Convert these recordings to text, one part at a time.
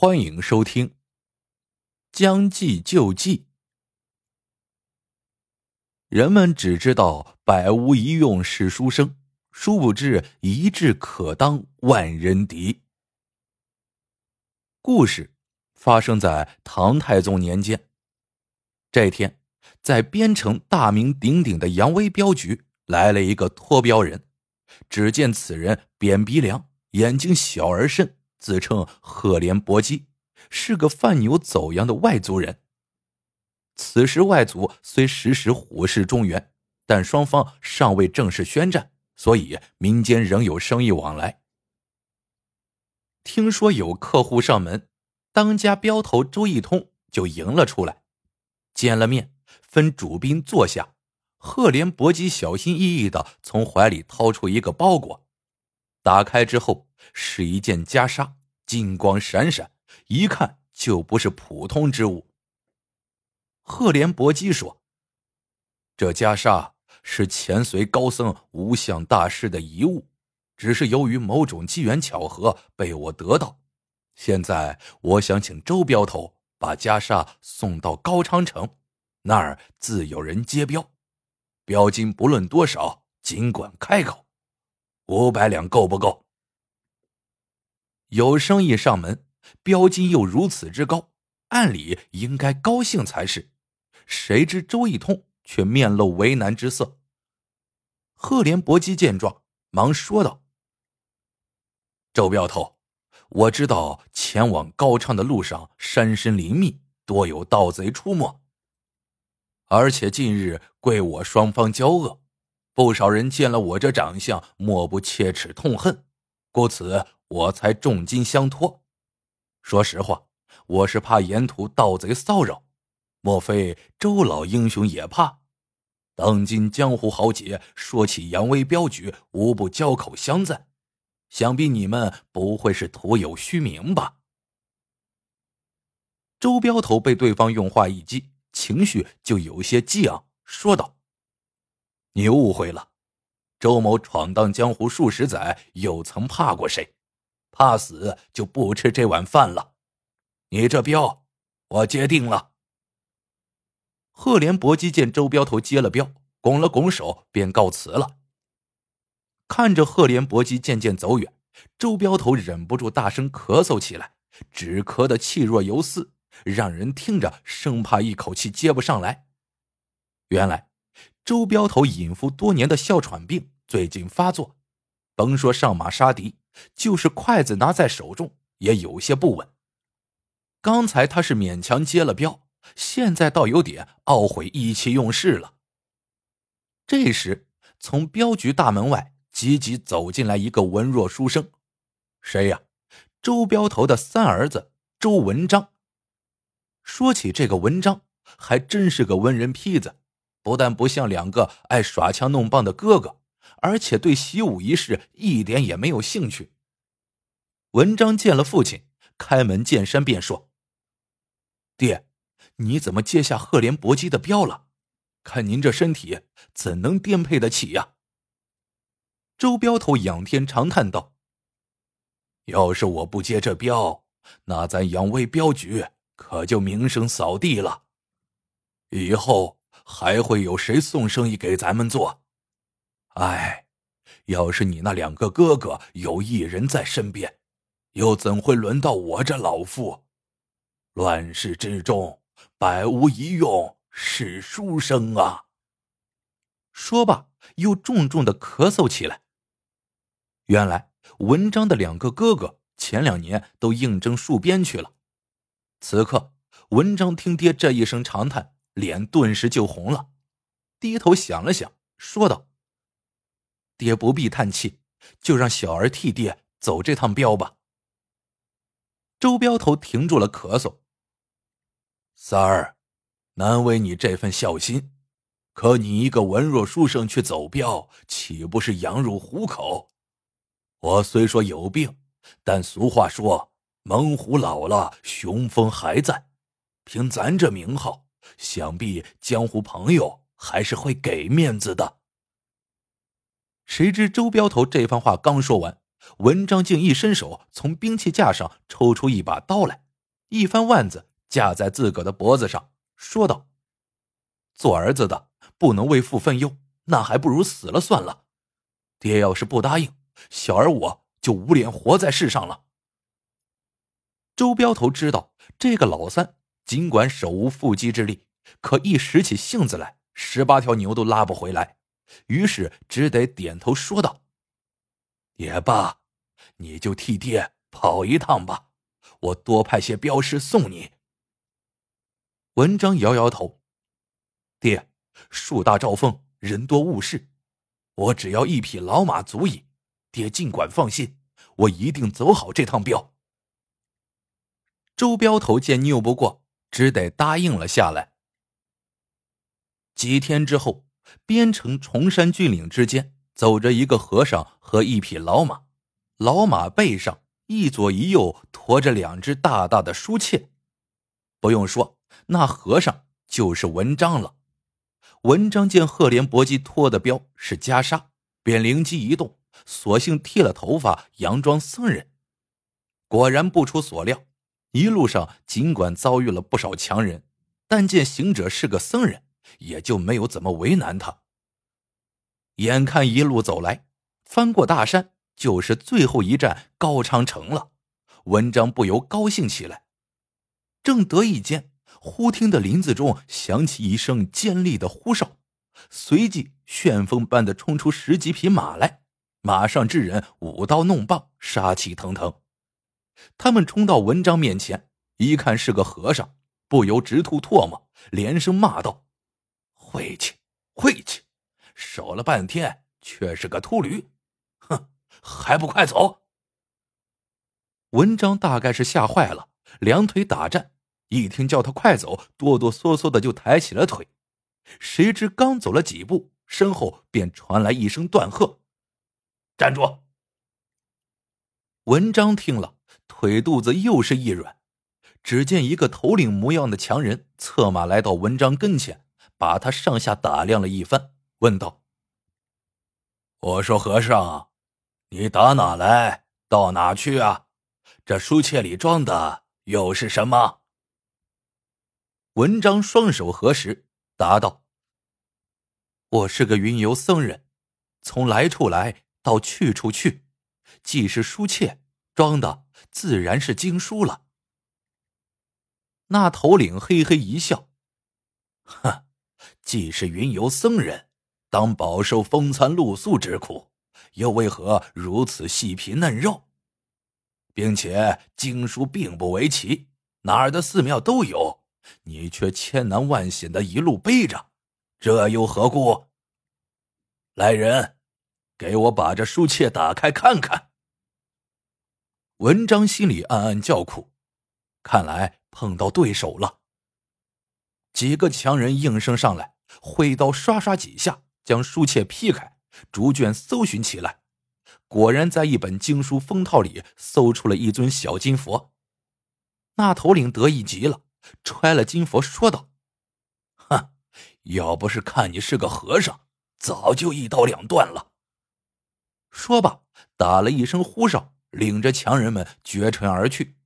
欢迎收听《将计就计》。人们只知道“百无一用是书生”，殊不知“一智可当万人敌”。故事发生在唐太宗年间。这天，在边城大名鼎鼎的扬威镖局来了一个脱镖人。只见此人扁鼻梁，眼睛小而深。自称赫连伯基，是个贩牛走羊的外族人。此时外族虽时时虎视中原，但双方尚未正式宣战，所以民间仍有生意往来。听说有客户上门，当家镖头周一通就迎了出来。见了面，分主宾坐下。赫连伯基小心翼翼的从怀里掏出一个包裹，打开之后。是一件袈裟，金光闪闪，一看就不是普通之物。赫连伯基说：“这袈裟是前隋高僧无相大师的遗物，只是由于某种机缘巧合被我得到。现在我想请周镖头把袈裟送到高昌城，那儿自有人接镖，镖金不论多少，尽管开口。五百两够不够？”有生意上门，标金又如此之高，按理应该高兴才是。谁知周一通却面露为难之色。赫连伯基见状，忙说道：“周镖头，我知道前往高昌的路上山深林密，多有盗贼出没。而且近日贵我双方交恶，不少人见了我这长相，莫不切齿痛恨，故此。”我才重金相托。说实话，我是怕沿途盗贼骚扰。莫非周老英雄也怕？当今江湖豪杰说起扬威镖局，无不交口相赞。想必你们不会是徒有虚名吧？周镖头被对方用话一激，情绪就有些激昂，说道：“你误会了，周某闯荡江湖数十载，又曾怕过谁？”怕死就不吃这碗饭了，你这镖我接定了。赫连伯基见周镖头接了镖，拱了拱手，便告辞了。看着赫连伯基渐渐走远，周镖头忍不住大声咳嗽起来，只咳得气若游丝，让人听着生怕一口气接不上来。原来，周镖头隐伏多年的哮喘病最近发作，甭说上马杀敌。就是筷子拿在手中也有些不稳。刚才他是勉强接了镖，现在倒有点懊悔意气用事了。这时，从镖局大门外急急走进来一个文弱书生，谁呀？周镖头的三儿子周文章。说起这个文章，还真是个文人坯子，不但不像两个爱耍枪弄棒的哥哥。而且对习武一事一点也没有兴趣。文章见了父亲，开门见山便说：“爹，你怎么接下赫连伯姬的镖了？看您这身体，怎能颠沛得起呀？”周镖头仰天长叹道：“要是我不接这镖，那咱杨威镖局可就名声扫地了。以后还会有谁送生意给咱们做？”哎，要是你那两个哥哥有一人在身边，又怎会轮到我这老妇？乱世之中，百无一用是书生啊！说罢，又重重的咳嗽起来。原来文章的两个哥哥前两年都应征戍边去了。此刻，文章听爹这一声长叹，脸顿时就红了，低头想了想，说道。爹不必叹气，就让小儿替爹走这趟镖吧。周镖头停住了咳嗽。三儿，难为你这份孝心，可你一个文弱书生去走镖，岂不是羊入虎口？我虽说有病，但俗话说猛虎老了，雄风还在。凭咱这名号，想必江湖朋友还是会给面子的。谁知周镖头这番话刚说完，文章竟一伸手从兵器架上抽出一把刀来，一番腕子架在自个的脖子上，说道：“做儿子的不能为父分忧，那还不如死了算了。爹要是不答应，小儿我就无脸活在世上了。”周镖头知道这个老三尽管手无缚鸡之力，可一使起性子来，十八条牛都拉不回来，于是只得点头说道：“也罢，你就替爹跑一趟吧，我多派些镖师送你。”文章摇摇头：“爹，树大招风，人多误事，我只要一匹老马足矣。爹尽管放心，我一定走好这趟镖。”周镖头见拗不过，只得答应了下来。几天之后，边城崇山峻岭之间走着一个和尚和一匹老马，老马背上一左一右驮着两只大大的书切。不用说，那和尚就是文章了。文章见赫连搏击拖的镖是袈裟，便灵机一动，索性剃了头发，佯装僧人。果然不出所料。一路上尽管遭遇了不少强人，但见行者是个僧人，也就没有怎么为难他。眼看一路走来，翻过大山，就是最后一站高昌城了。文章不由高兴起来。正得意间，忽听得林子中响起一声尖利的呼哨，随即旋风般的冲出十几匹马来，马上之人舞刀弄棒，杀气腾腾。他们冲到文章面前，一看是个和尚，不由直吐唾沫，连声骂道：“晦气，晦气！守了半天，却是个秃驴！哼，还不快走！”文章大概是吓坏了，两腿打颤，一听叫他快走，哆哆嗦嗦的就抬起了腿。谁知刚走了几步，身后便传来一声断喝：“站住！”文章听了。腿肚子又是一软，只见一个头领模样的强人策马来到文章跟前，把他上下打量了一番，问道：“我说和尚，你打哪来？到哪去啊？这书切里装的又是什么？”文章双手合十，答道：“我是个云游僧人，从来处来到去处去，既是书切。”装的自然是经书了。那头领嘿嘿一笑，哼，既是云游僧人，当饱受风餐露宿之苦，又为何如此细皮嫩肉？并且经书并不为奇，哪儿的寺庙都有，你却千难万险的一路背着，这又何故？来人，给我把这书切打开看看。文章心里暗暗叫苦，看来碰到对手了。几个强人应声上来，挥刀刷刷几下，将书切劈开，逐卷搜寻起来。果然在一本经书封套里搜出了一尊小金佛。那头领得意极了，揣了金佛，说道：“哼，要不是看你是个和尚，早就一刀两断了。”说罢，打了一声呼哨。领着强人们绝尘而去。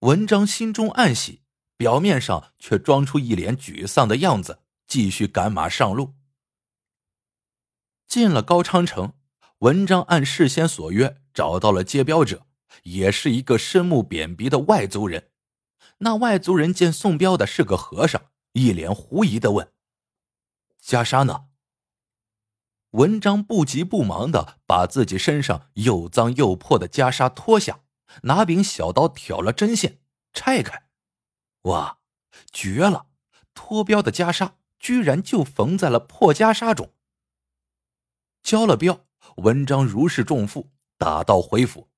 文章心中暗喜，表面上却装出一脸沮丧的样子，继续赶马上路。进了高昌城，文章按事先所约找到了接镖者，也是一个深目扁鼻的外族人。那外族人见送镖的是个和尚，一脸狐疑的问：“袈裟呢？”文章不急不忙的把自己身上又脏又破的袈裟脱下，拿柄小刀挑了针线，拆开，哇，绝了！脱镖的袈裟居然就缝在了破袈裟中。交了镖，文章如释重负，打道回府。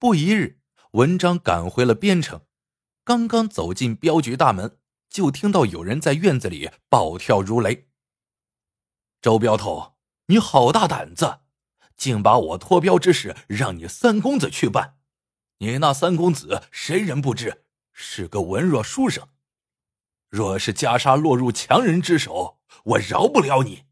不一日，文章赶回了边城，刚刚走进镖局大门，就听到有人在院子里暴跳如雷。周镖头，你好大胆子，竟把我脱镖之事让你三公子去办。你那三公子谁人不知，是个文弱书生。若是袈裟落入强人之手，我饶不了你。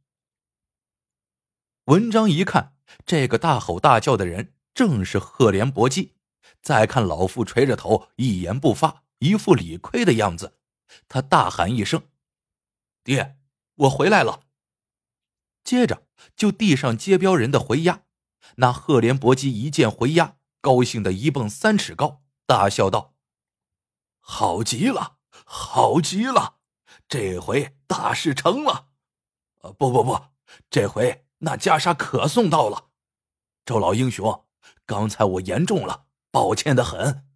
文章一看，这个大吼大叫的人正是赫连伯基，再看老妇垂着头，一言不发，一副理亏的样子，他大喊一声：“爹，我回来了！”接着就递上接镖人的回押。那赫连伯基一见回押，高兴的一蹦三尺高，大笑道：“好极了，好极了，这回大事成了！呃，不不不，这回那袈裟可送到了。周老英雄，刚才我言重了，抱歉的很。”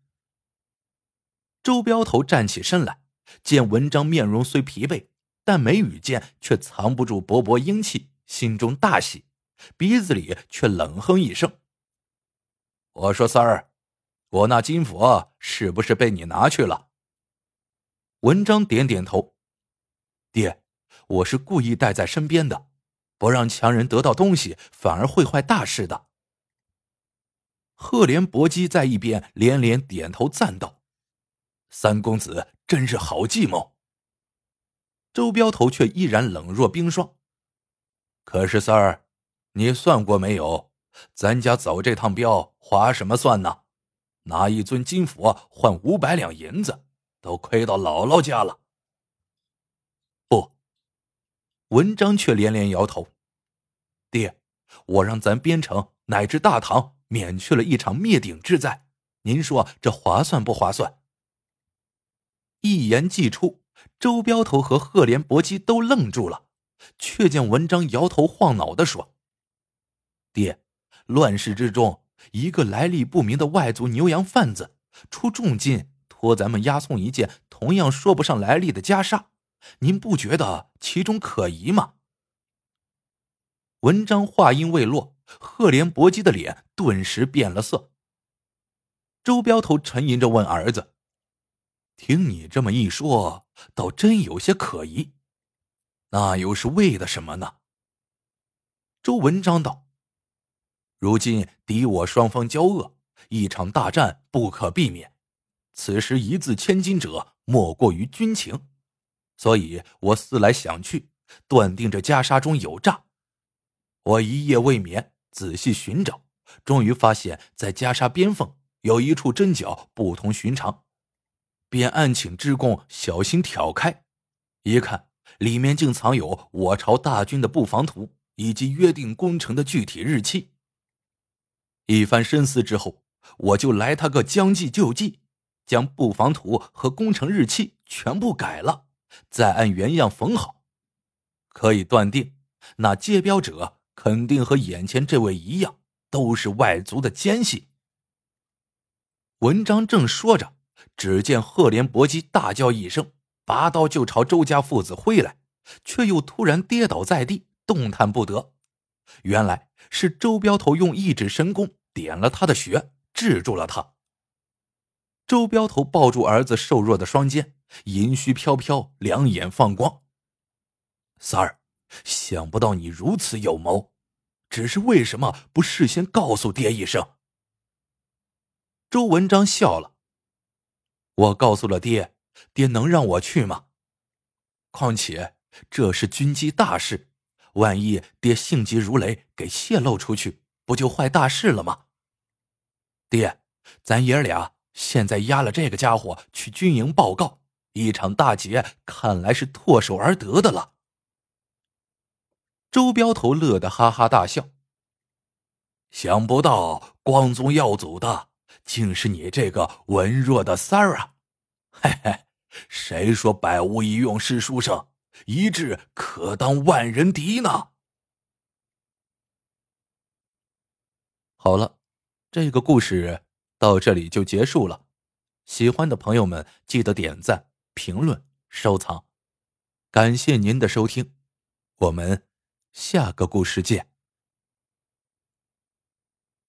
周镖头站起身来，见文章面容虽疲惫，但眉宇间却藏不住勃勃英气，心中大喜。鼻子里却冷哼一声：“我说三儿，我那金佛是不是被你拿去了？”文章点点头：“爹，我是故意带在身边的，不让强人得到东西，反而会坏大事的。”赫连伯基在一边连连点头赞道：“三公子真是好计谋。”周镖头却依然冷若冰霜：“可是三儿。”你算过没有？咱家走这趟镖划什么算呢？拿一尊金佛换五百两银子，都亏到姥姥家了。不，文章却连连摇头。爹，我让咱边城乃至大唐免去了一场灭顶之灾，您说这划算不划算？一言既出，周镖头和赫连伯基都愣住了，却见文章摇头晃脑的说。爹，乱世之中，一个来历不明的外族牛羊贩子出重金托咱们押送一件同样说不上来历的袈裟，您不觉得其中可疑吗？文章话音未落，赫连伯基的脸顿时变了色。周镖头沉吟着问儿子：“听你这么一说，倒真有些可疑，那又是为的什么呢？”周文章道。如今敌我双方交恶，一场大战不可避免。此时一字千金者，莫过于军情。所以我思来想去，断定这袈裟中有诈。我一夜未眠，仔细寻找，终于发现，在袈裟边缝有一处针脚不同寻常，便暗请织工小心挑开，一看，里面竟藏有我朝大军的布防图以及约定攻城的具体日期。一番深思之后，我就来他个将计就计，将布防图和工程日期全部改了，再按原样缝好。可以断定，那接标者肯定和眼前这位一样，都是外族的奸细。文章正说着，只见赫连伯基大叫一声，拔刀就朝周家父子挥来，却又突然跌倒在地，动弹不得。原来是周镖头用一指神功。点了他的穴，制住了他。周镖头抱住儿子瘦弱的双肩，银须飘飘，两眼放光。三儿，想不到你如此有谋，只是为什么不事先告诉爹一声？周文章笑了。我告诉了爹，爹能让我去吗？况且这是军机大事，万一爹性急如雷，给泄露出去，不就坏大事了吗？爹，咱爷俩现在押了这个家伙去军营报告，一场大劫看来是唾手而得的了。周镖头乐得哈哈大笑，想不到光宗耀祖的竟是你这个文弱的三儿啊！嘿嘿，谁说百无一用是书生，一智可当万人敌呢？好了。这个故事到这里就结束了，喜欢的朋友们记得点赞、评论、收藏，感谢您的收听，我们下个故事见。